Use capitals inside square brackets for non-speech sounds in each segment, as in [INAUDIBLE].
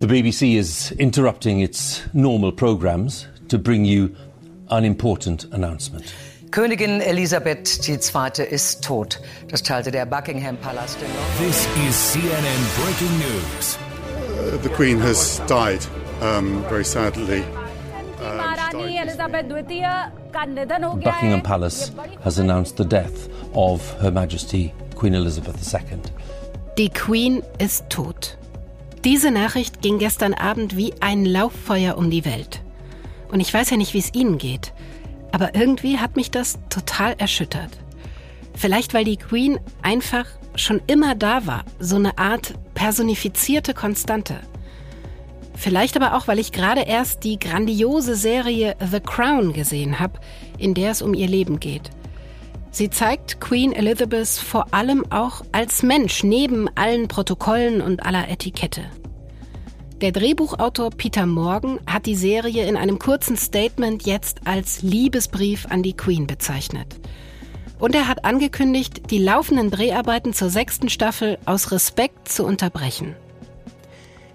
The BBC is interrupting its normal programs to bring you an important announcement. Königin Elisabeth II. ist tot. Das teilte der Buckingham Palast in This is CNN breaking news. Uh, the Queen has died, um, very sadly. Buckingham Palace has announced the death of Her Majesty Queen Elizabeth II. Die Queen ist tot. Diese Nachricht ging gestern Abend wie ein Lauffeuer um die Welt. Und ich weiß ja nicht, wie es Ihnen geht, aber irgendwie hat mich das total erschüttert. Vielleicht weil die Queen einfach schon immer da war, so eine Art personifizierte Konstante. Vielleicht aber auch, weil ich gerade erst die grandiose Serie The Crown gesehen habe, in der es um ihr Leben geht. Sie zeigt Queen Elizabeth vor allem auch als Mensch neben allen Protokollen und aller Etikette. Der Drehbuchautor Peter Morgan hat die Serie in einem kurzen Statement jetzt als Liebesbrief an die Queen bezeichnet. Und er hat angekündigt, die laufenden Dreharbeiten zur sechsten Staffel aus Respekt zu unterbrechen.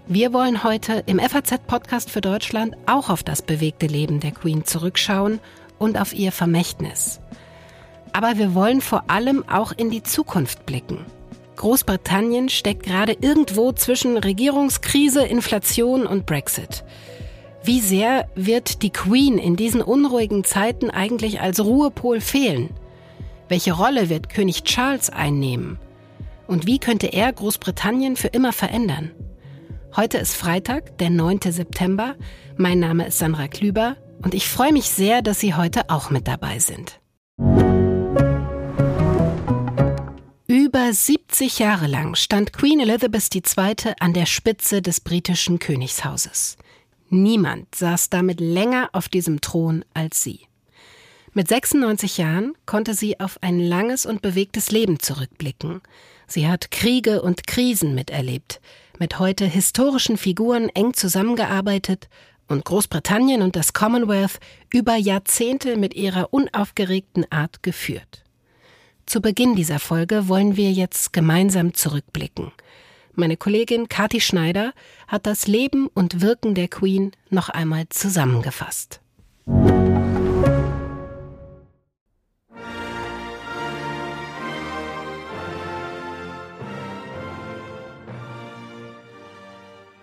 Wir wollen heute im FAZ-Podcast für Deutschland auch auf das bewegte Leben der Queen zurückschauen und auf ihr Vermächtnis. Aber wir wollen vor allem auch in die Zukunft blicken. Großbritannien steckt gerade irgendwo zwischen Regierungskrise, Inflation und Brexit. Wie sehr wird die Queen in diesen unruhigen Zeiten eigentlich als Ruhepol fehlen? Welche Rolle wird König Charles einnehmen? Und wie könnte er Großbritannien für immer verändern? Heute ist Freitag, der 9. September. Mein Name ist Sandra Klüber und ich freue mich sehr, dass Sie heute auch mit dabei sind. Über 70 Jahre lang stand Queen Elizabeth II. an der Spitze des britischen Königshauses. Niemand saß damit länger auf diesem Thron als sie. Mit 96 Jahren konnte sie auf ein langes und bewegtes Leben zurückblicken. Sie hat Kriege und Krisen miterlebt, mit heute historischen Figuren eng zusammengearbeitet und Großbritannien und das Commonwealth über Jahrzehnte mit ihrer unaufgeregten Art geführt. Zu Beginn dieser Folge wollen wir jetzt gemeinsam zurückblicken. Meine Kollegin Kathi Schneider hat das Leben und Wirken der Queen noch einmal zusammengefasst.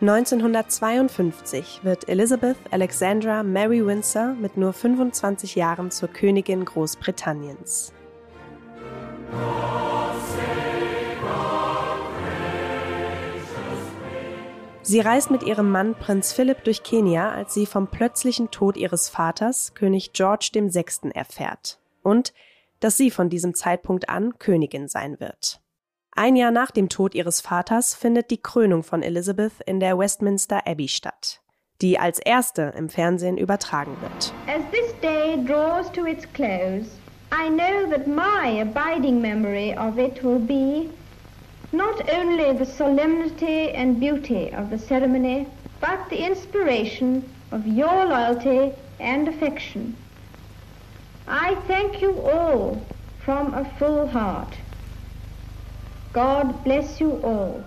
(1952) wird Elizabeth Alexandra Mary Windsor mit nur 25 Jahren zur Königin Großbritanniens. Sie reist mit ihrem Mann Prinz Philipp durch Kenia, als sie vom plötzlichen Tod ihres Vaters, König George VI., erfährt und dass sie von diesem Zeitpunkt an Königin sein wird. Ein Jahr nach dem Tod ihres Vaters findet die Krönung von Elizabeth in der Westminster Abbey statt, die als erste im Fernsehen übertragen wird. As this day draws to its close, I know that my abiding memory of it will be not only the solemnity and beauty of the ceremony, but the inspiration of your loyalty and affection. I thank you all from a full heart. God bless you all.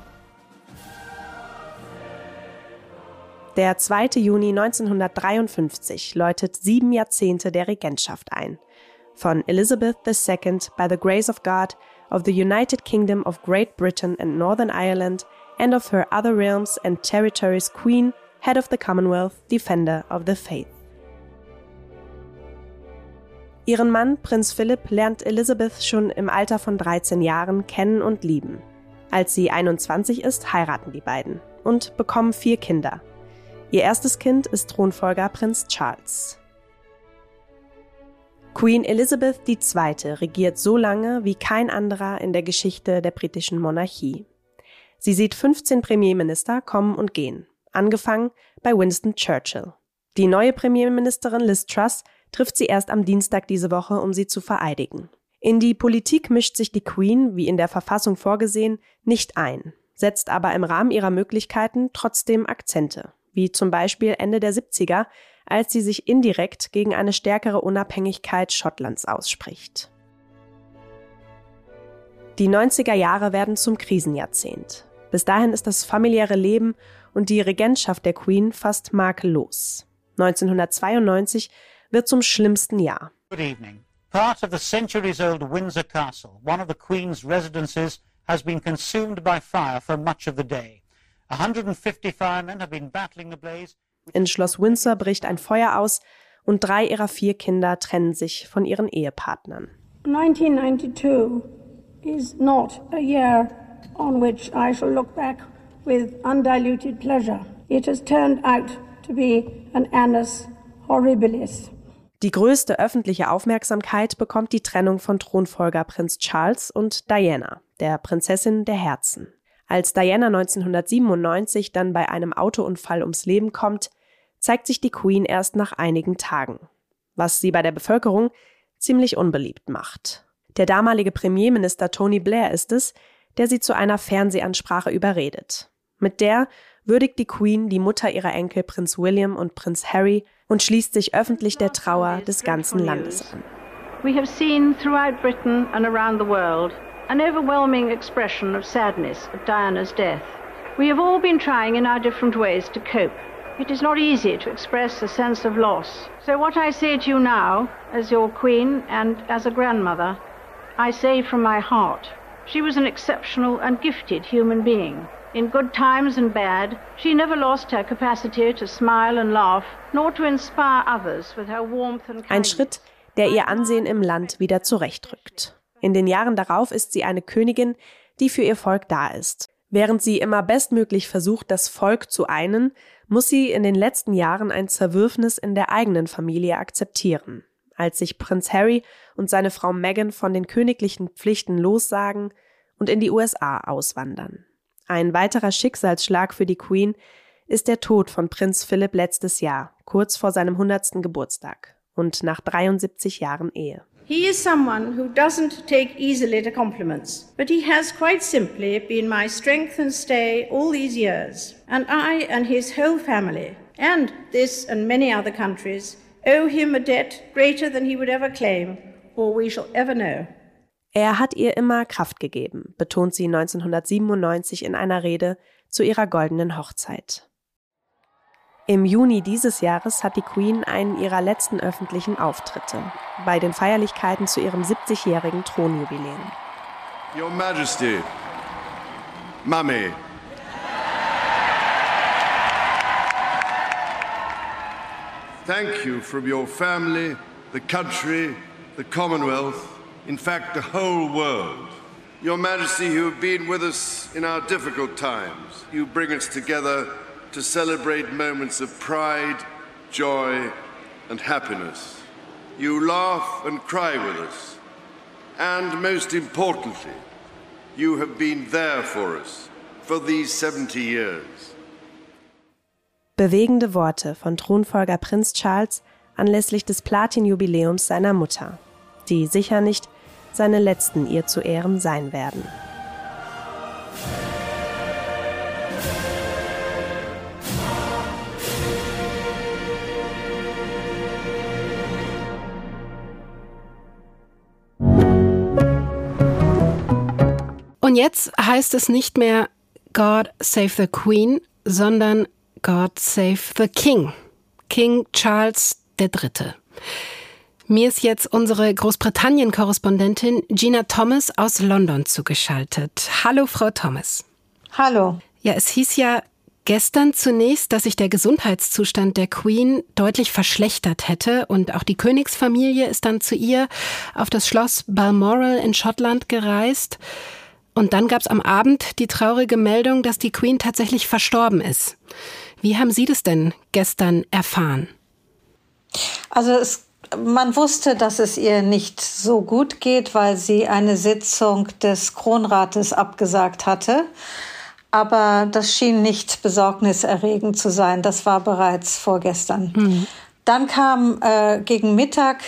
Der 2. Juni 1953 läutet sieben Jahrzehnte der Regentschaft ein. Von Elizabeth II by the grace of God of the United Kingdom of Great Britain and Northern Ireland and of her other realms and territories Queen, Head of the Commonwealth, Defender of the Faith. Ihren Mann, Prinz Philipp, lernt Elizabeth schon im Alter von 13 Jahren kennen und lieben. Als sie 21 ist, heiraten die beiden und bekommen vier Kinder. Ihr erstes Kind ist Thronfolger Prinz Charles. Queen Elizabeth II. regiert so lange wie kein anderer in der Geschichte der britischen Monarchie. Sie sieht 15 Premierminister kommen und gehen, angefangen bei Winston Churchill. Die neue Premierministerin Liz Truss trifft sie erst am Dienstag diese Woche, um sie zu vereidigen. In die Politik mischt sich die Queen, wie in der Verfassung vorgesehen, nicht ein, setzt aber im Rahmen ihrer Möglichkeiten trotzdem Akzente, wie zum Beispiel Ende der 70er, als sie sich indirekt gegen eine stärkere Unabhängigkeit Schottlands ausspricht. Die 90er Jahre werden zum Krisenjahrzehnt. Bis dahin ist das familiäre Leben und die Regentschaft der Queen fast makellos. 1992 wird zum schlimmsten Jahr. Good evening. Part of the centuries-old Windsor Castle, one of the Queen's residences, has been consumed by fire for much of the day. 150 firemen have been battling the blaze. In Schloss Windsor bricht ein Feuer aus und drei ihrer vier Kinder trennen sich von ihren Ehepartnern. 1992 is not a year on which I shall look back with undiluted pleasure. It has turned out to be an annus horribilis. Die größte öffentliche Aufmerksamkeit bekommt die Trennung von Thronfolger Prinz Charles und Diana, der Prinzessin der Herzen. Als Diana 1997 dann bei einem Autounfall ums Leben kommt, zeigt sich die Queen erst nach einigen Tagen, was sie bei der Bevölkerung ziemlich unbeliebt macht. Der damalige Premierminister Tony Blair ist es, der sie zu einer Fernsehansprache überredet. Mit der würdigt die Queen die Mutter ihrer Enkel Prinz William und Prinz Harry und schließt sich öffentlich der Trauer des ganzen Landes an. We have seen throughout Britain and around the world an overwhelming expression of sadness at Diana's death. We have all been trying in our different ways to cope. It is not easy to express a sense of loss. So, what I say to you now, as your Queen and as a grandmother, I say from my heart. She was an exceptional and gifted human being. In good times and bad, she never lost her capacity to smile and laugh, nor to inspire others with her warmth and kindness. Ein Schritt, der ihr Ansehen im Land wieder zurechtrückt. In den Jahren darauf ist sie eine Königin, die für ihr Volk da ist. Während sie immer bestmöglich versucht, das Volk zu einen, muss sie in den letzten Jahren ein Zerwürfnis in der eigenen Familie akzeptieren. Als sich Prinz Harry und seine Frau Meghan von den königlichen Pflichten lossagen und in die USA auswandern. Ein weiterer Schicksalsschlag für die Queen ist der Tod von Prinz Philipp letztes Jahr, kurz vor seinem 100. Geburtstag und nach 73 Jahren Ehe. He is someone who doesn't take easily to compliments, but he has quite simply been my strength and stay all these years. And I and his whole family, and this and many other countries, owe him a debt greater than he would ever claim or we shall ever know. Er hat ihr immer Kraft gegeben, betont sie 1997 in einer Rede zu ihrer goldenen Hochzeit. Im Juni dieses Jahres hat die Queen einen ihrer letzten öffentlichen Auftritte bei den Feierlichkeiten zu ihrem 70-jährigen Thronjubiläum. Your Majesty, Mummy. Thank you from your family, the country, the Commonwealth, in fact, the whole world. Your Majesty, you have been with us in our difficult times. You bring us together to celebrate moments of pride, joy, and happiness. You laugh and cry with us. And most importantly, you have been there for us for these 70 years. Bewegende Worte von Thronfolger Prinz Charles anlässlich des Platin-Jubiläums seiner Mutter, die sicher nicht seine letzten ihr zu Ehren sein werden. Jetzt heißt es nicht mehr God Save the Queen, sondern God Save the King. King Charles III. Mir ist jetzt unsere Großbritannien-Korrespondentin Gina Thomas aus London zugeschaltet. Hallo, Frau Thomas. Hallo. Ja, es hieß ja gestern zunächst, dass sich der Gesundheitszustand der Queen deutlich verschlechtert hätte und auch die Königsfamilie ist dann zu ihr auf das Schloss Balmoral in Schottland gereist. Und dann gab es am Abend die traurige Meldung, dass die Queen tatsächlich verstorben ist. Wie haben Sie das denn gestern erfahren? Also es, man wusste, dass es ihr nicht so gut geht, weil sie eine Sitzung des Kronrates abgesagt hatte. Aber das schien nicht besorgniserregend zu sein. Das war bereits vorgestern. Mhm. Dann kam äh, gegen Mittag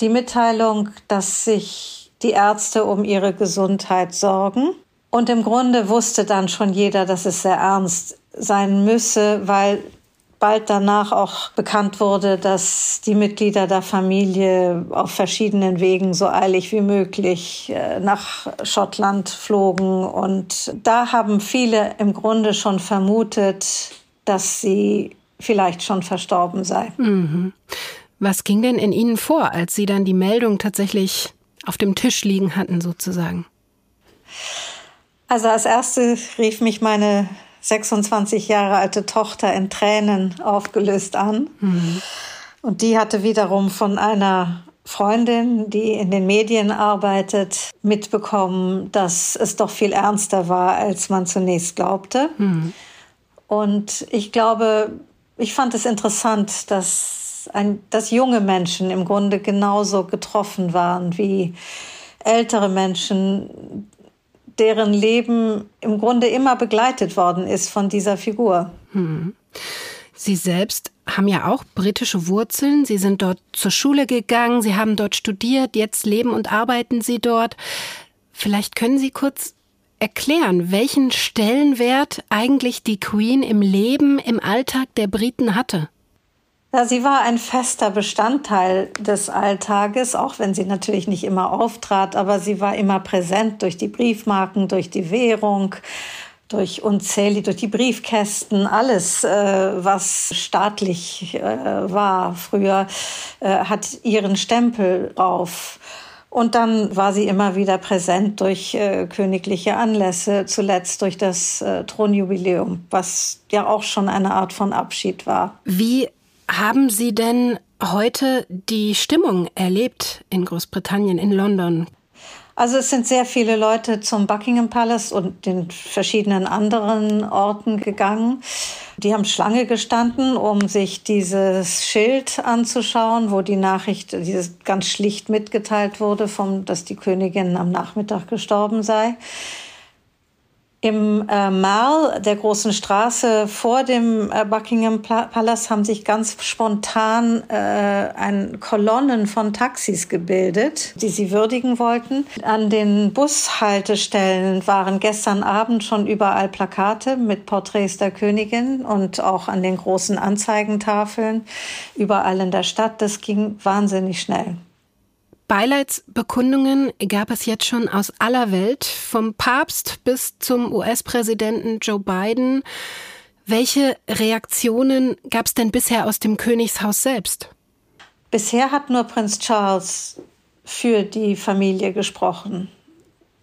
die Mitteilung, dass sich die Ärzte um ihre Gesundheit sorgen. Und im Grunde wusste dann schon jeder, dass es sehr ernst sein müsse, weil bald danach auch bekannt wurde, dass die Mitglieder der Familie auf verschiedenen Wegen so eilig wie möglich äh, nach Schottland flogen. Und da haben viele im Grunde schon vermutet, dass sie vielleicht schon verstorben sei. Mhm. Was ging denn in Ihnen vor, als Sie dann die Meldung tatsächlich auf dem Tisch liegen hatten, sozusagen? Also als erste rief mich meine 26 Jahre alte Tochter in Tränen aufgelöst an. Mhm. Und die hatte wiederum von einer Freundin, die in den Medien arbeitet, mitbekommen, dass es doch viel ernster war, als man zunächst glaubte. Mhm. Und ich glaube, ich fand es interessant, dass, ein, dass junge Menschen im Grunde genauso getroffen waren wie ältere Menschen, deren Leben im Grunde immer begleitet worden ist von dieser Figur. Hm. Sie selbst haben ja auch britische Wurzeln. Sie sind dort zur Schule gegangen, Sie haben dort studiert, jetzt leben und arbeiten Sie dort. Vielleicht können Sie kurz erklären, welchen Stellenwert eigentlich die Queen im Leben, im Alltag der Briten hatte. Ja, sie war ein fester Bestandteil des Alltages, auch wenn sie natürlich nicht immer auftrat, aber sie war immer präsent durch die Briefmarken, durch die Währung, durch unzählige, durch die Briefkästen, alles, äh, was staatlich äh, war früher, äh, hat ihren Stempel auf. Und dann war sie immer wieder präsent durch äh, königliche Anlässe, zuletzt durch das äh, Thronjubiläum, was ja auch schon eine Art von Abschied war. Wie haben Sie denn heute die Stimmung erlebt in Großbritannien, in London? Also es sind sehr viele Leute zum Buckingham Palace und den verschiedenen anderen Orten gegangen. Die haben Schlange gestanden, um sich dieses Schild anzuschauen, wo die Nachricht dieses ganz schlicht mitgeteilt wurde, vom, dass die Königin am Nachmittag gestorben sei. Im äh, Mall, der großen Straße vor dem äh, Buckingham Palace, haben sich ganz spontan äh, ein Kolonnen von Taxis gebildet, die sie würdigen wollten. An den Bushaltestellen waren gestern Abend schon überall Plakate mit Porträts der Königin und auch an den großen Anzeigentafeln überall in der Stadt. Das ging wahnsinnig schnell. Beileidsbekundungen gab es jetzt schon aus aller Welt, vom Papst bis zum US-Präsidenten Joe Biden. Welche Reaktionen gab es denn bisher aus dem Königshaus selbst? Bisher hat nur Prinz Charles für die Familie gesprochen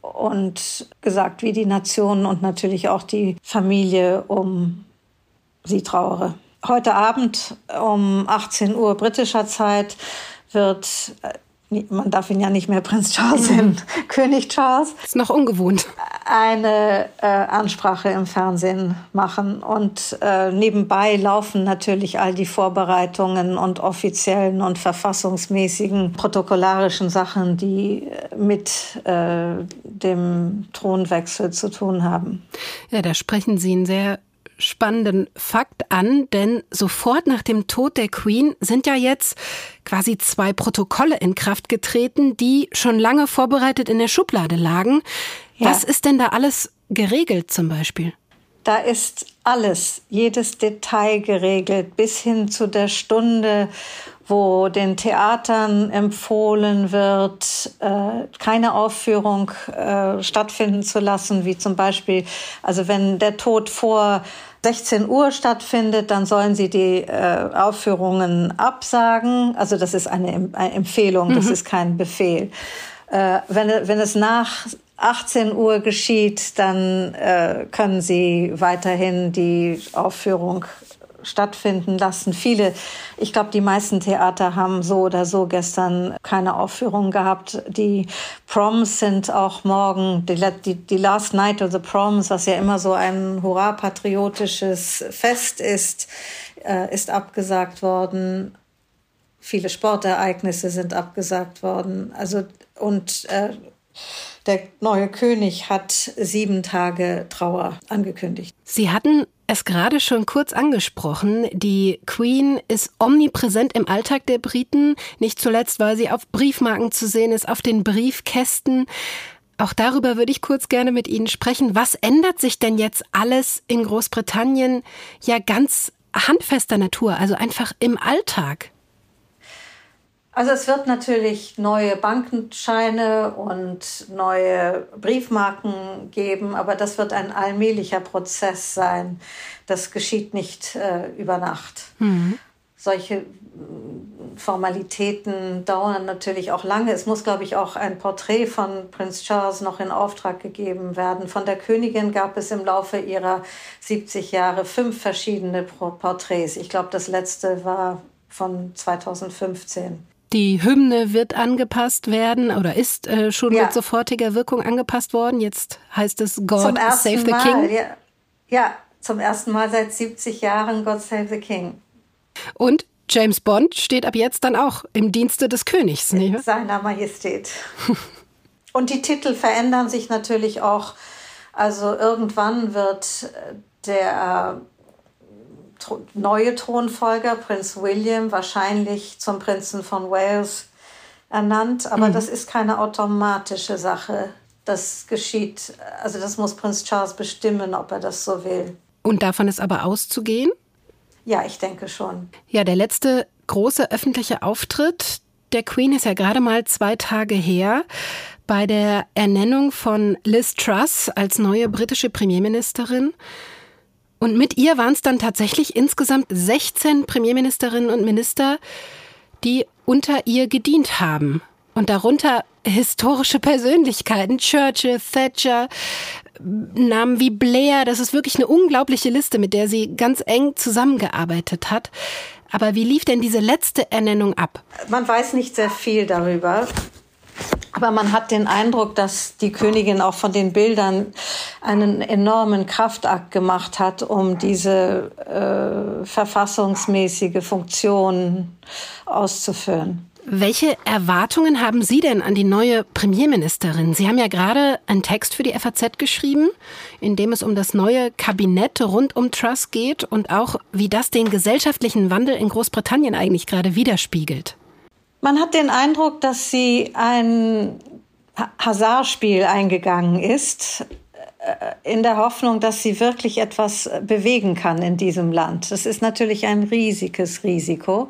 und gesagt, wie die Nation und natürlich auch die Familie um sie trauere. Heute Abend um 18 Uhr britischer Zeit wird man darf ihn ja nicht mehr Prinz [LAUGHS] Charles nennen, König Charles. Ist noch ungewohnt. Eine äh, Ansprache im Fernsehen machen. Und äh, nebenbei laufen natürlich all die Vorbereitungen und offiziellen und verfassungsmäßigen protokollarischen Sachen, die mit äh, dem Thronwechsel zu tun haben. Ja, da sprechen Sie einen sehr spannenden Fakt an, denn sofort nach dem Tod der Queen sind ja jetzt quasi zwei Protokolle in Kraft getreten, die schon lange vorbereitet in der Schublade lagen. Ja. Was ist denn da alles geregelt zum Beispiel? Da ist alles, jedes Detail geregelt, bis hin zu der Stunde, wo den Theatern empfohlen wird, äh, keine Aufführung äh, stattfinden zu lassen, wie zum Beispiel, also wenn der Tod vor 16 Uhr stattfindet, dann sollen sie die äh, Aufführungen absagen. Also das ist eine, eine Empfehlung, das mhm. ist kein Befehl. Äh, wenn, wenn es nach 18 Uhr geschieht, dann äh, können sie weiterhin die Aufführung stattfinden lassen. Viele, ich glaube, die meisten Theater haben so oder so gestern keine Aufführung gehabt. Die Proms sind auch morgen, die, die, die Last Night of the Proms, was ja immer so ein hurra-patriotisches Fest ist, äh, ist abgesagt worden. Viele Sportereignisse sind abgesagt worden. Also, und äh, der neue König hat sieben Tage Trauer angekündigt. Sie hatten es gerade schon kurz angesprochen. Die Queen ist omnipräsent im Alltag der Briten, nicht zuletzt, weil sie auf Briefmarken zu sehen ist, auf den Briefkästen. Auch darüber würde ich kurz gerne mit Ihnen sprechen. Was ändert sich denn jetzt alles in Großbritannien ja ganz handfester Natur, also einfach im Alltag? Also es wird natürlich neue Bankenscheine und neue Briefmarken geben, aber das wird ein allmählicher Prozess sein. Das geschieht nicht äh, über Nacht. Mhm. Solche Formalitäten dauern natürlich auch lange. Es muss, glaube ich, auch ein Porträt von Prinz Charles noch in Auftrag gegeben werden. Von der Königin gab es im Laufe ihrer 70 Jahre fünf verschiedene Porträts. Ich glaube, das letzte war von 2015. Die Hymne wird angepasst werden oder ist äh, schon ja. mit sofortiger Wirkung angepasst worden. Jetzt heißt es God Save the Mal, King. Ja. ja, zum ersten Mal seit 70 Jahren God Save the King. Und James Bond steht ab jetzt dann auch im Dienste des Königs. Nicht? Seiner Majestät. [LAUGHS] Und die Titel verändern sich natürlich auch. Also irgendwann wird der neue Thronfolger, Prinz William, wahrscheinlich zum Prinzen von Wales ernannt. Aber mhm. das ist keine automatische Sache. Das geschieht, also das muss Prinz Charles bestimmen, ob er das so will. Und davon ist aber auszugehen? Ja, ich denke schon. Ja, der letzte große öffentliche Auftritt der Queen ist ja gerade mal zwei Tage her bei der Ernennung von Liz Truss als neue britische Premierministerin. Und mit ihr waren es dann tatsächlich insgesamt 16 Premierministerinnen und Minister, die unter ihr gedient haben. Und darunter historische Persönlichkeiten, Churchill, Thatcher, Namen wie Blair. Das ist wirklich eine unglaubliche Liste, mit der sie ganz eng zusammengearbeitet hat. Aber wie lief denn diese letzte Ernennung ab? Man weiß nicht sehr viel darüber. Aber man hat den Eindruck, dass die Königin auch von den Bildern einen enormen Kraftakt gemacht hat, um diese äh, verfassungsmäßige Funktion auszuführen. Welche Erwartungen haben Sie denn an die neue Premierministerin? Sie haben ja gerade einen Text für die FAZ geschrieben, in dem es um das neue Kabinett rund um Truss geht und auch, wie das den gesellschaftlichen Wandel in Großbritannien eigentlich gerade widerspiegelt. Man hat den Eindruck, dass sie ein Hazardspiel eingegangen ist, äh, in der Hoffnung, dass sie wirklich etwas bewegen kann in diesem Land. Das ist natürlich ein riesiges Risiko.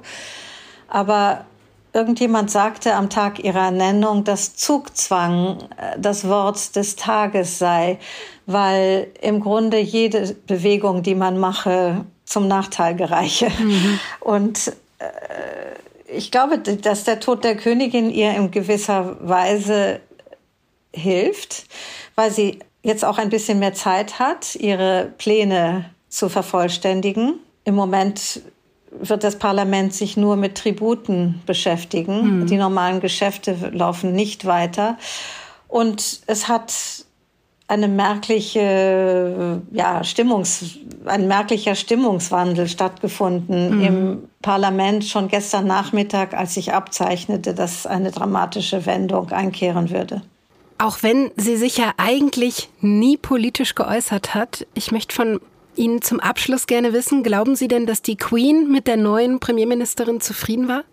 Aber irgendjemand sagte am Tag ihrer Ernennung, dass Zugzwang äh, das Wort des Tages sei, weil im Grunde jede Bewegung, die man mache, zum Nachteil gereiche. Mhm. Und äh, ich glaube, dass der Tod der Königin ihr in gewisser Weise hilft, weil sie jetzt auch ein bisschen mehr Zeit hat, ihre Pläne zu vervollständigen. Im Moment wird das Parlament sich nur mit Tributen beschäftigen. Mhm. Die normalen Geschäfte laufen nicht weiter. Und es hat eine merkliche, ja, Stimmungs, ein merklicher Stimmungswandel stattgefunden mhm. im Parlament schon gestern Nachmittag, als sich abzeichnete, dass eine dramatische Wendung einkehren würde. Auch wenn sie sich ja eigentlich nie politisch geäußert hat, ich möchte von Ihnen zum Abschluss gerne wissen, glauben Sie denn, dass die Queen mit der neuen Premierministerin zufrieden war?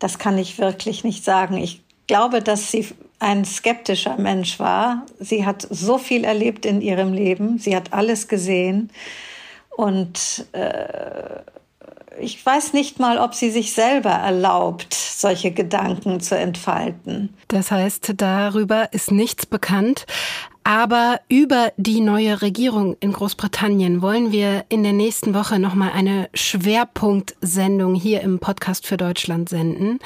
Das kann ich wirklich nicht sagen. Ich glaube, dass sie ein skeptischer Mensch war. Sie hat so viel erlebt in ihrem Leben. Sie hat alles gesehen. Und äh, ich weiß nicht mal, ob sie sich selber erlaubt, solche Gedanken zu entfalten. Das heißt, darüber ist nichts bekannt. Aber über die neue Regierung in Großbritannien wollen wir in der nächsten Woche nochmal eine Schwerpunktsendung hier im Podcast für Deutschland senden.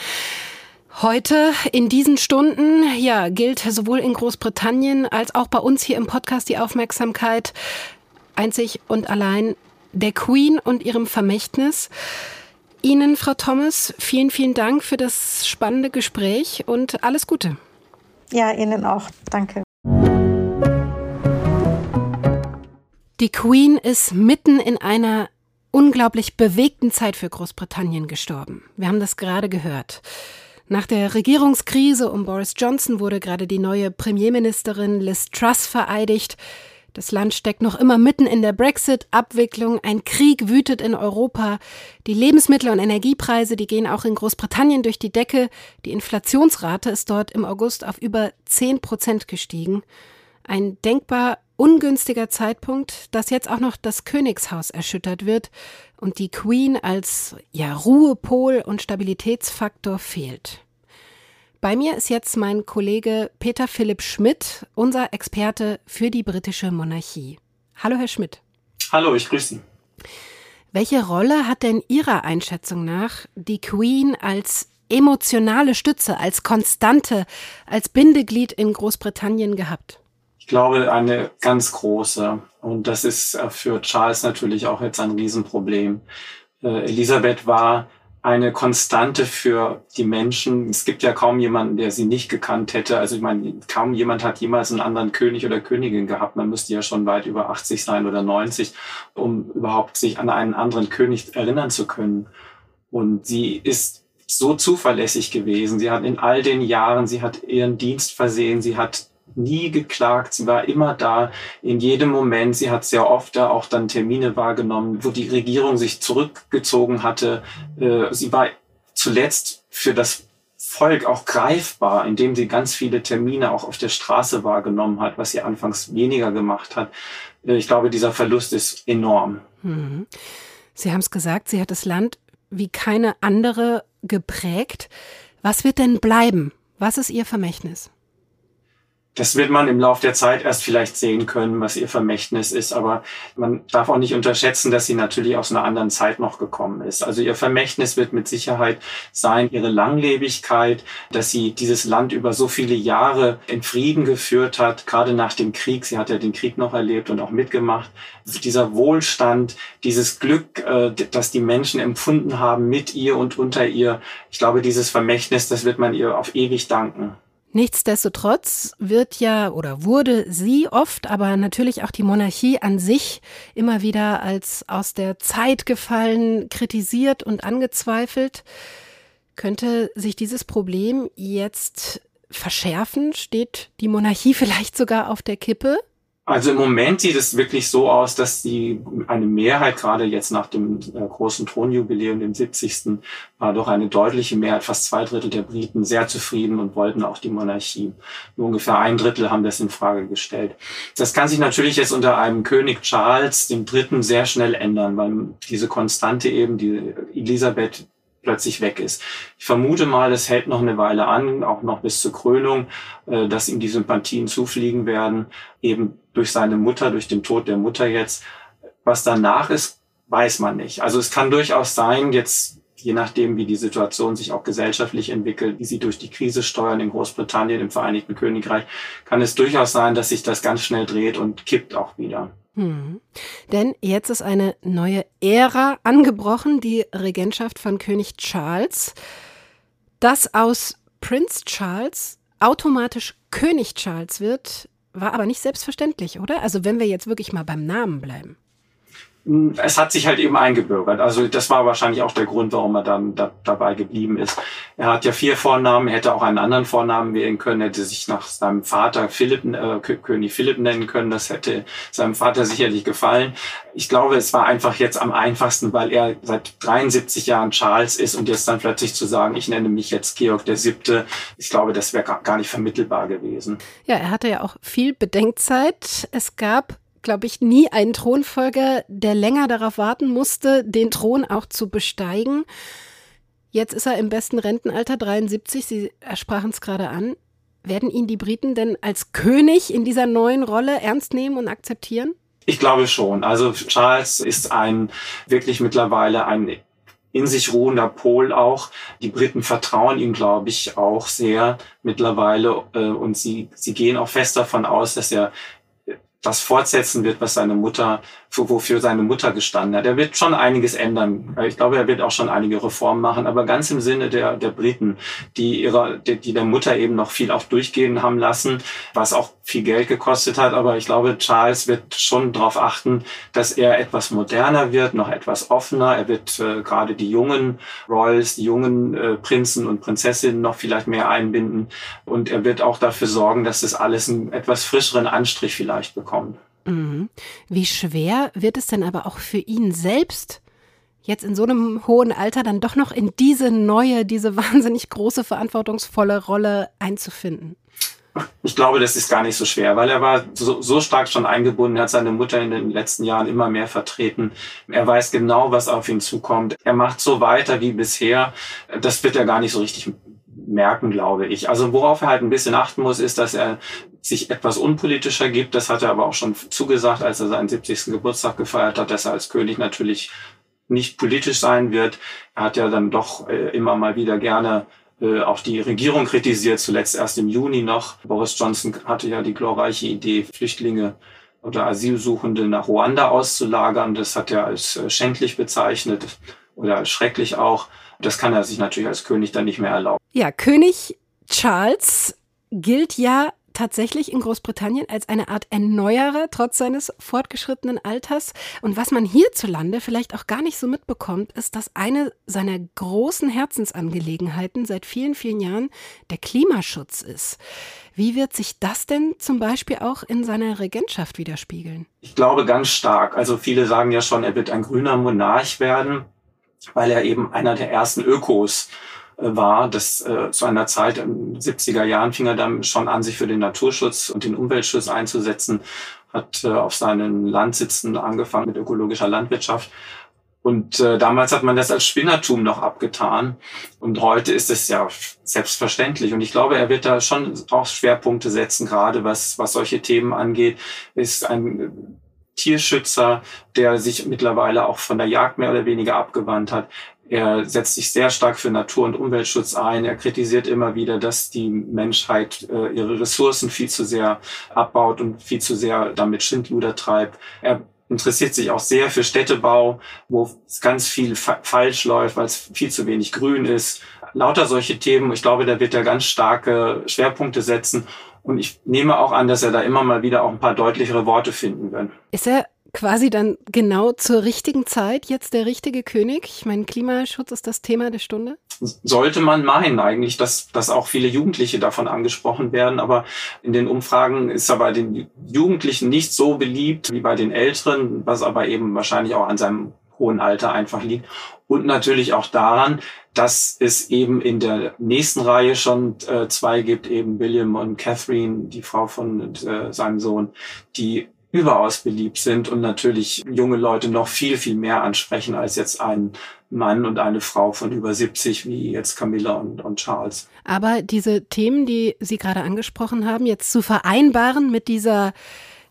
Heute in diesen Stunden, ja, gilt sowohl in Großbritannien als auch bei uns hier im Podcast die Aufmerksamkeit einzig und allein der Queen und ihrem Vermächtnis. Ihnen, Frau Thomas, vielen, vielen Dank für das spannende Gespräch und alles Gute. Ja, Ihnen auch. Danke. Die Queen ist mitten in einer unglaublich bewegten Zeit für Großbritannien gestorben. Wir haben das gerade gehört. Nach der Regierungskrise um Boris Johnson wurde gerade die neue Premierministerin Liz Truss vereidigt. Das Land steckt noch immer mitten in der Brexit-Abwicklung. Ein Krieg wütet in Europa. Die Lebensmittel- und Energiepreise, die gehen auch in Großbritannien durch die Decke. Die Inflationsrate ist dort im August auf über 10 Prozent gestiegen. Ein denkbar ungünstiger Zeitpunkt, dass jetzt auch noch das Königshaus erschüttert wird und die Queen als ja, Ruhepol und Stabilitätsfaktor fehlt. Bei mir ist jetzt mein Kollege Peter Philipp Schmidt, unser Experte für die britische Monarchie. Hallo, Herr Schmidt. Hallo, ich grüße Sie. Welche Rolle hat denn Ihrer Einschätzung nach die Queen als emotionale Stütze, als Konstante, als Bindeglied in Großbritannien gehabt? Ich glaube, eine ganz große. Und das ist äh, für Charles natürlich auch jetzt ein Riesenproblem. Äh, Elisabeth war eine Konstante für die Menschen. Es gibt ja kaum jemanden, der sie nicht gekannt hätte. Also ich meine, kaum jemand hat jemals einen anderen König oder Königin gehabt. Man müsste ja schon weit über 80 sein oder 90, um überhaupt sich an einen anderen König erinnern zu können. Und sie ist so zuverlässig gewesen. Sie hat in all den Jahren, sie hat ihren Dienst versehen, sie hat nie geklagt, sie war immer da, in jedem Moment. Sie hat sehr oft da auch dann Termine wahrgenommen, wo die Regierung sich zurückgezogen hatte. Äh, sie war zuletzt für das Volk auch greifbar, indem sie ganz viele Termine auch auf der Straße wahrgenommen hat, was sie anfangs weniger gemacht hat. Äh, ich glaube, dieser Verlust ist enorm. Mhm. Sie haben es gesagt, sie hat das Land wie keine andere geprägt. Was wird denn bleiben? Was ist Ihr Vermächtnis? Das wird man im Laufe der Zeit erst vielleicht sehen können, was ihr Vermächtnis ist. Aber man darf auch nicht unterschätzen, dass sie natürlich aus einer anderen Zeit noch gekommen ist. Also ihr Vermächtnis wird mit Sicherheit sein, ihre Langlebigkeit, dass sie dieses Land über so viele Jahre in Frieden geführt hat, gerade nach dem Krieg. Sie hat ja den Krieg noch erlebt und auch mitgemacht. Dieser Wohlstand, dieses Glück, äh, das die Menschen empfunden haben mit ihr und unter ihr. Ich glaube, dieses Vermächtnis, das wird man ihr auf ewig danken. Nichtsdestotrotz wird ja oder wurde sie oft, aber natürlich auch die Monarchie an sich immer wieder als aus der Zeit gefallen, kritisiert und angezweifelt. Könnte sich dieses Problem jetzt verschärfen? Steht die Monarchie [LAUGHS] vielleicht sogar auf der Kippe? Also im Moment sieht es wirklich so aus, dass die eine Mehrheit, gerade jetzt nach dem äh, großen Thronjubiläum, dem 70. war doch eine deutliche Mehrheit, fast zwei Drittel der Briten sehr zufrieden und wollten auch die Monarchie. Nur ungefähr ein Drittel haben das in Frage gestellt. Das kann sich natürlich jetzt unter einem König Charles, dem Dritten, sehr schnell ändern, weil diese Konstante eben, die Elisabeth plötzlich weg ist. Ich vermute mal, es hält noch eine Weile an, auch noch bis zur Krönung, äh, dass ihm die Sympathien zufliegen werden, eben durch seine Mutter, durch den Tod der Mutter jetzt. Was danach ist, weiß man nicht. Also es kann durchaus sein, jetzt je nachdem, wie die Situation sich auch gesellschaftlich entwickelt, wie sie durch die Krise steuern in Großbritannien, im Vereinigten Königreich, kann es durchaus sein, dass sich das ganz schnell dreht und kippt auch wieder. Hm. Denn jetzt ist eine neue Ära angebrochen, die Regentschaft von König Charles. Dass aus Prince Charles automatisch König Charles wird, war aber nicht selbstverständlich, oder? Also wenn wir jetzt wirklich mal beim Namen bleiben es hat sich halt eben eingebürgert. Also das war wahrscheinlich auch der Grund, warum er dann da, dabei geblieben ist. Er hat ja vier Vornamen, hätte auch einen anderen Vornamen wählen können, hätte sich nach seinem Vater Philipp, äh, König Philipp nennen können. Das hätte seinem Vater sicherlich gefallen. Ich glaube, es war einfach jetzt am einfachsten, weil er seit 73 Jahren Charles ist und jetzt dann plötzlich zu sagen, ich nenne mich jetzt Georg der Siebte. Ich glaube, das wäre gar nicht vermittelbar gewesen. Ja, er hatte ja auch viel Bedenkzeit. Es gab glaube ich, nie einen Thronfolger, der länger darauf warten musste, den Thron auch zu besteigen. Jetzt ist er im besten Rentenalter 73. Sie sprachen es gerade an. Werden ihn die Briten denn als König in dieser neuen Rolle ernst nehmen und akzeptieren? Ich glaube schon. Also Charles ist ein wirklich mittlerweile ein in sich ruhender Pol auch. Die Briten vertrauen ihm, glaube ich, auch sehr mittlerweile äh, und sie, sie gehen auch fest davon aus, dass er das fortsetzen wird, was seine Mutter, wofür seine Mutter gestanden hat. Er wird schon einiges ändern. Ich glaube, er wird auch schon einige Reformen machen, aber ganz im Sinne der, der Briten, die ihrer, die, die der Mutter eben noch viel auch durchgehen haben lassen, was auch viel Geld gekostet hat. Aber ich glaube, Charles wird schon darauf achten, dass er etwas moderner wird, noch etwas offener. Er wird äh, gerade die jungen Royals, die jungen äh, Prinzen und Prinzessinnen noch vielleicht mehr einbinden. Und er wird auch dafür sorgen, dass das alles einen etwas frischeren Anstrich vielleicht bekommt. Wie schwer wird es denn aber auch für ihn selbst, jetzt in so einem hohen Alter dann doch noch in diese neue, diese [LAUGHS] wahnsinnig große, verantwortungsvolle Rolle einzufinden? ich glaube, das ist gar nicht so schwer, weil er war so, so stark schon eingebunden, hat seine Mutter in den letzten Jahren immer mehr vertreten. Er weiß genau, was auf ihn zukommt. Er macht so weiter wie bisher. Das wird er gar nicht so richtig merken, glaube ich. Also worauf er halt ein bisschen achten muss, ist, dass er sich etwas unpolitischer gibt. Das hat er aber auch schon zugesagt, als er seinen 70. Geburtstag gefeiert hat, dass er als König natürlich nicht politisch sein wird. Er hat ja dann doch äh, immer mal wieder gerne äh, auch die Regierung kritisiert, zuletzt erst im Juni noch. Boris Johnson hatte ja die glorreiche Idee, Flüchtlinge oder Asylsuchende nach Ruanda auszulagern. Das hat er als äh, schändlich bezeichnet oder als schrecklich auch. Das kann er sich natürlich als König dann nicht mehr erlauben. Ja, König Charles gilt ja tatsächlich in Großbritannien als eine Art Erneuerer trotz seines fortgeschrittenen Alters. Und was man hierzulande vielleicht auch gar nicht so mitbekommt, ist, dass eine seiner großen Herzensangelegenheiten seit vielen, vielen Jahren der Klimaschutz ist. Wie wird sich das denn zum Beispiel auch in seiner Regentschaft widerspiegeln? Ich glaube ganz stark. Also viele sagen ja schon, er wird ein grüner Monarch werden, weil er eben einer der ersten Ökos war, dass äh, zu einer Zeit in den 70er Jahren fing er dann schon an, sich für den Naturschutz und den Umweltschutz einzusetzen, hat äh, auf seinen Landsitzen angefangen mit ökologischer Landwirtschaft. Und äh, damals hat man das als Spinnertum noch abgetan. Und heute ist es ja selbstverständlich. Und ich glaube, er wird da schon auch Schwerpunkte setzen, gerade was, was solche Themen angeht. Ist ein Tierschützer, der sich mittlerweile auch von der Jagd mehr oder weniger abgewandt hat. Er setzt sich sehr stark für Natur- und Umweltschutz ein. Er kritisiert immer wieder, dass die Menschheit äh, ihre Ressourcen viel zu sehr abbaut und viel zu sehr damit Schindluder treibt. Er interessiert sich auch sehr für Städtebau, wo ganz viel fa falsch läuft, weil es viel zu wenig grün ist. Lauter solche Themen. Ich glaube, da wird er ganz starke Schwerpunkte setzen. Und ich nehme auch an, dass er da immer mal wieder auch ein paar deutlichere Worte finden wird. Ist er quasi dann genau zur richtigen Zeit jetzt der richtige König? Ich meine, Klimaschutz ist das Thema der Stunde. Sollte man meinen eigentlich, dass, dass auch viele Jugendliche davon angesprochen werden. Aber in den Umfragen ist er bei den Jugendlichen nicht so beliebt wie bei den Älteren, was aber eben wahrscheinlich auch an seinem hohen Alter einfach liegt. Und natürlich auch daran, dass es eben in der nächsten Reihe schon äh, zwei gibt, eben William und Catherine, die Frau von äh, seinem Sohn, die überaus beliebt sind und natürlich junge Leute noch viel, viel mehr ansprechen als jetzt ein Mann und eine Frau von über 70 wie jetzt Camilla und, und Charles. Aber diese Themen, die Sie gerade angesprochen haben, jetzt zu vereinbaren mit dieser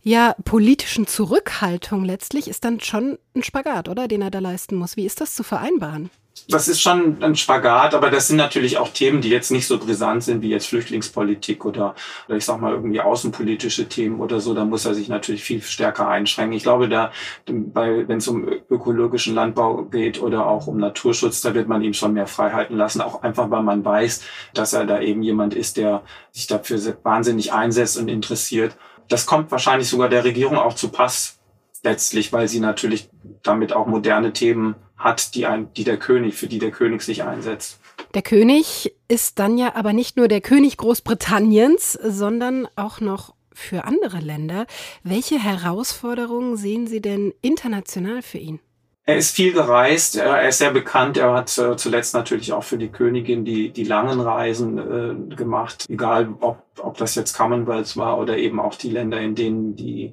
ja, politischen Zurückhaltung letztlich, ist dann schon ein Spagat, oder? Den er da leisten muss. Wie ist das zu vereinbaren? das ist schon ein Spagat, aber das sind natürlich auch Themen, die jetzt nicht so brisant sind wie jetzt Flüchtlingspolitik oder, oder ich sag mal irgendwie außenpolitische Themen oder so. Da muss er sich natürlich viel stärker einschränken. Ich glaube, da, wenn es um ökologischen Landbau geht oder auch um Naturschutz, da wird man ihm schon mehr Freiheiten lassen, auch einfach, weil man weiß, dass er da eben jemand ist, der sich dafür wahnsinnig einsetzt und interessiert. Das kommt wahrscheinlich sogar der Regierung auch zu Pass letztlich, weil sie natürlich damit auch moderne Themen hat, die, ein, die der König, für die der König sich einsetzt. Der König ist dann ja aber nicht nur der König Großbritanniens, sondern auch noch für andere Länder. Welche Herausforderungen sehen Sie denn international für ihn? Er ist viel gereist, er ist sehr bekannt. Er hat äh, zuletzt natürlich auch für die Königin die, die langen Reisen äh, gemacht, egal ob, ob das jetzt Commonwealth war oder eben auch die Länder, in denen die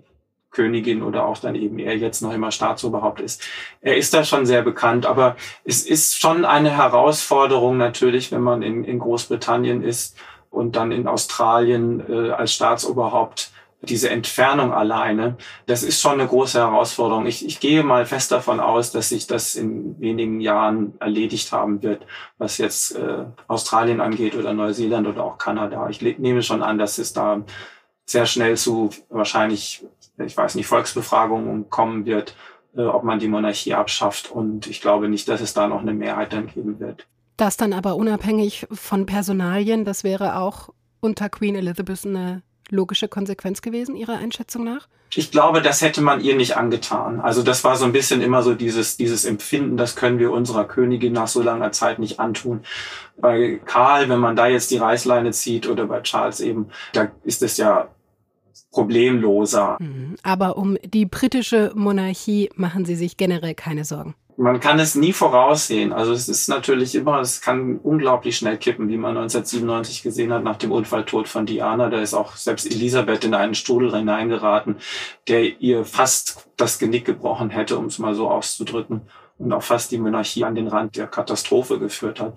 Königin oder auch dann eben er jetzt noch immer Staatsoberhaupt ist. Er ist da schon sehr bekannt, aber es ist schon eine Herausforderung natürlich, wenn man in, in Großbritannien ist und dann in Australien äh, als Staatsoberhaupt diese Entfernung alleine, das ist schon eine große Herausforderung. Ich, ich gehe mal fest davon aus, dass sich das in wenigen Jahren erledigt haben wird, was jetzt äh, Australien angeht oder Neuseeland oder auch Kanada. Ich nehme schon an, dass es da sehr schnell zu wahrscheinlich ich weiß nicht, Volksbefragungen kommen wird, äh, ob man die Monarchie abschafft. Und ich glaube nicht, dass es da noch eine Mehrheit dann geben wird. Das dann aber unabhängig von Personalien, das wäre auch unter Queen Elizabeth eine logische Konsequenz gewesen, Ihrer Einschätzung nach? Ich glaube, das hätte man ihr nicht angetan. Also das war so ein bisschen immer so dieses, dieses Empfinden, das können wir unserer Königin nach so langer Zeit nicht antun. Bei Karl, wenn man da jetzt die Reißleine zieht oder bei Charles eben, da ist es ja problemloser. Mhm. Aber um die britische Monarchie machen Sie sich generell keine Sorgen. Man kann es nie voraussehen. Also es ist natürlich immer, es kann unglaublich schnell kippen, wie man 1997 gesehen hat nach dem Unfalltod von Diana. Da ist auch selbst Elisabeth in einen Strudel hineingeraten, der ihr fast das Genick gebrochen hätte, um es mal so auszudrücken, und auch fast die Monarchie an den Rand der Katastrophe geführt hat.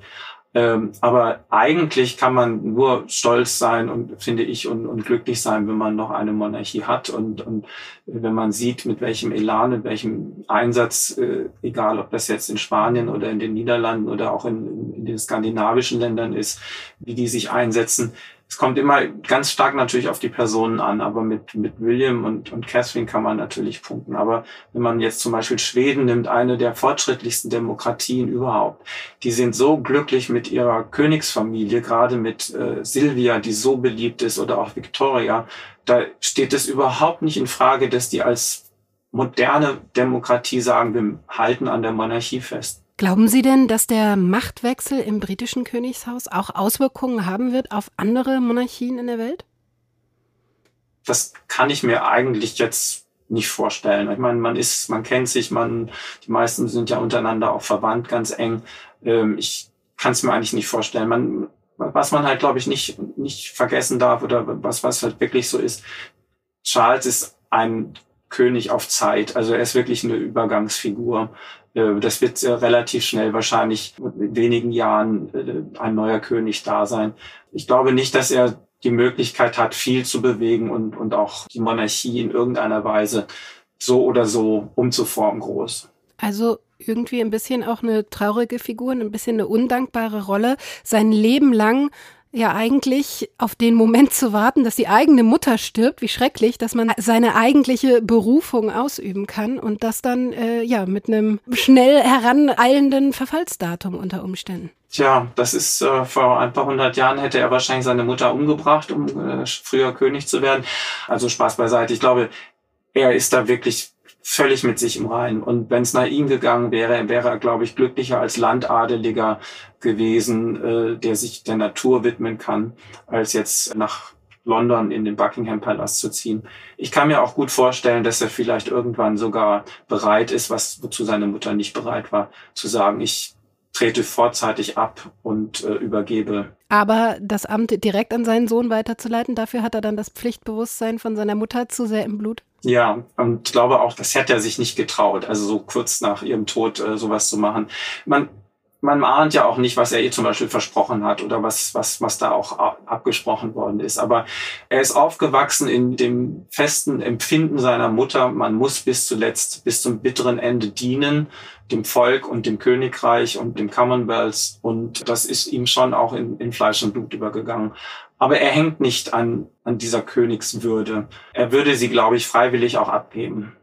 Ähm, aber eigentlich kann man nur stolz sein und finde ich und, und glücklich sein, wenn man noch eine Monarchie hat und, und wenn man sieht, mit welchem Elan, mit welchem Einsatz, äh, egal ob das jetzt in Spanien oder in den Niederlanden oder auch in, in, in den skandinavischen Ländern ist, wie die sich einsetzen, es kommt immer ganz stark natürlich auf die Personen an, aber mit, mit William und, und Catherine kann man natürlich punkten. Aber wenn man jetzt zum Beispiel Schweden nimmt, eine der fortschrittlichsten Demokratien überhaupt, die sind so glücklich mit ihrer Königsfamilie, gerade mit äh, Silvia, die so beliebt ist, oder auch Victoria, da steht es überhaupt nicht in Frage, dass die als moderne Demokratie sagen, wir halten an der Monarchie fest. Glauben Sie denn, dass der Machtwechsel im britischen Königshaus auch Auswirkungen haben wird auf andere Monarchien in der Welt? Das kann ich mir eigentlich jetzt nicht vorstellen. Ich meine, man ist, man kennt sich, man, die meisten sind ja untereinander auch verwandt, ganz eng. Ähm, ich kann es mir eigentlich nicht vorstellen. Man, was man halt, glaube ich, nicht, nicht vergessen darf oder was, was halt wirklich so ist, Charles ist ein König auf Zeit. Also er ist wirklich eine Übergangsfigur. Äh, das wird relativ schnell wahrscheinlich in wenigen Jahren äh, ein neuer König da sein. Ich glaube nicht, dass er die Möglichkeit hat, viel zu bewegen und, und auch die Monarchie in irgendeiner Weise so oder so umzuformen groß. Also irgendwie ein bisschen auch eine traurige Figur, ein bisschen eine undankbare Rolle. Sein Leben lang ja eigentlich auf den Moment zu warten, dass die eigene Mutter stirbt, wie schrecklich, dass man seine eigentliche Berufung ausüben kann und das dann äh, ja mit einem schnell heraneilenden Verfallsdatum unter Umständen. Tja, das ist äh, vor ein paar hundert Jahren hätte er wahrscheinlich seine Mutter umgebracht, um äh, früher König zu werden. Also Spaß beiseite. Ich glaube, er ist da wirklich völlig mit sich im Reinen. Und wenn es nach ihm gegangen wäre, wäre er, glaube ich, glücklicher als Landadeliger gewesen, äh, der sich der Natur widmen kann, als jetzt nach London in den Buckingham Palace zu ziehen. Ich kann mir auch gut vorstellen, dass er vielleicht irgendwann sogar bereit ist, was wozu seine Mutter nicht bereit war, zu sagen, ich trete vorzeitig ab und äh, übergebe. Aber das Amt direkt an seinen Sohn weiterzuleiten, dafür hat er dann das Pflichtbewusstsein von seiner Mutter zu sehr im Blut? Ja, und ich glaube auch, das hätte er sich nicht getraut, also so kurz nach ihrem Tod äh, sowas zu machen. Man, man ahnt ja auch nicht, was er ihr zum Beispiel versprochen hat oder was, was, was da auch abgesprochen worden ist. Aber er ist aufgewachsen in dem festen Empfinden seiner Mutter, man muss bis zuletzt, bis zum bitteren Ende dienen, dem Volk und dem Königreich und dem Commonwealth. Und das ist ihm schon auch in, in Fleisch und Blut übergegangen. Aber er hängt nicht an, an dieser Königswürde. Er würde sie, glaube ich, freiwillig auch abgeben.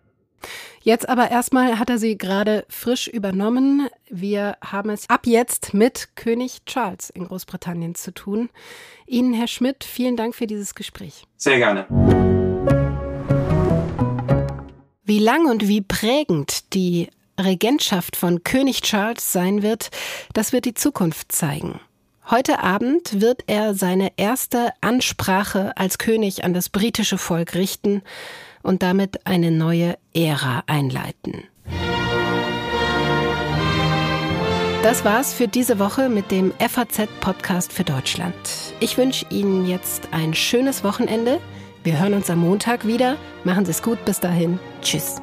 Jetzt aber erstmal hat er sie gerade frisch übernommen. Wir haben es ab jetzt mit König Charles in Großbritannien zu tun. Ihnen, Herr Schmidt, vielen Dank für dieses Gespräch. Sehr gerne. Wie lang und wie prägend die Regentschaft von König Charles sein wird, das wird die Zukunft zeigen. Heute Abend wird er seine erste Ansprache als König an das britische Volk richten und damit eine neue Ära einleiten. Das war's für diese Woche mit dem FAZ-Podcast für Deutschland. Ich wünsche Ihnen jetzt ein schönes Wochenende. Wir hören uns am Montag wieder. Machen Sie es gut. Bis dahin. Tschüss.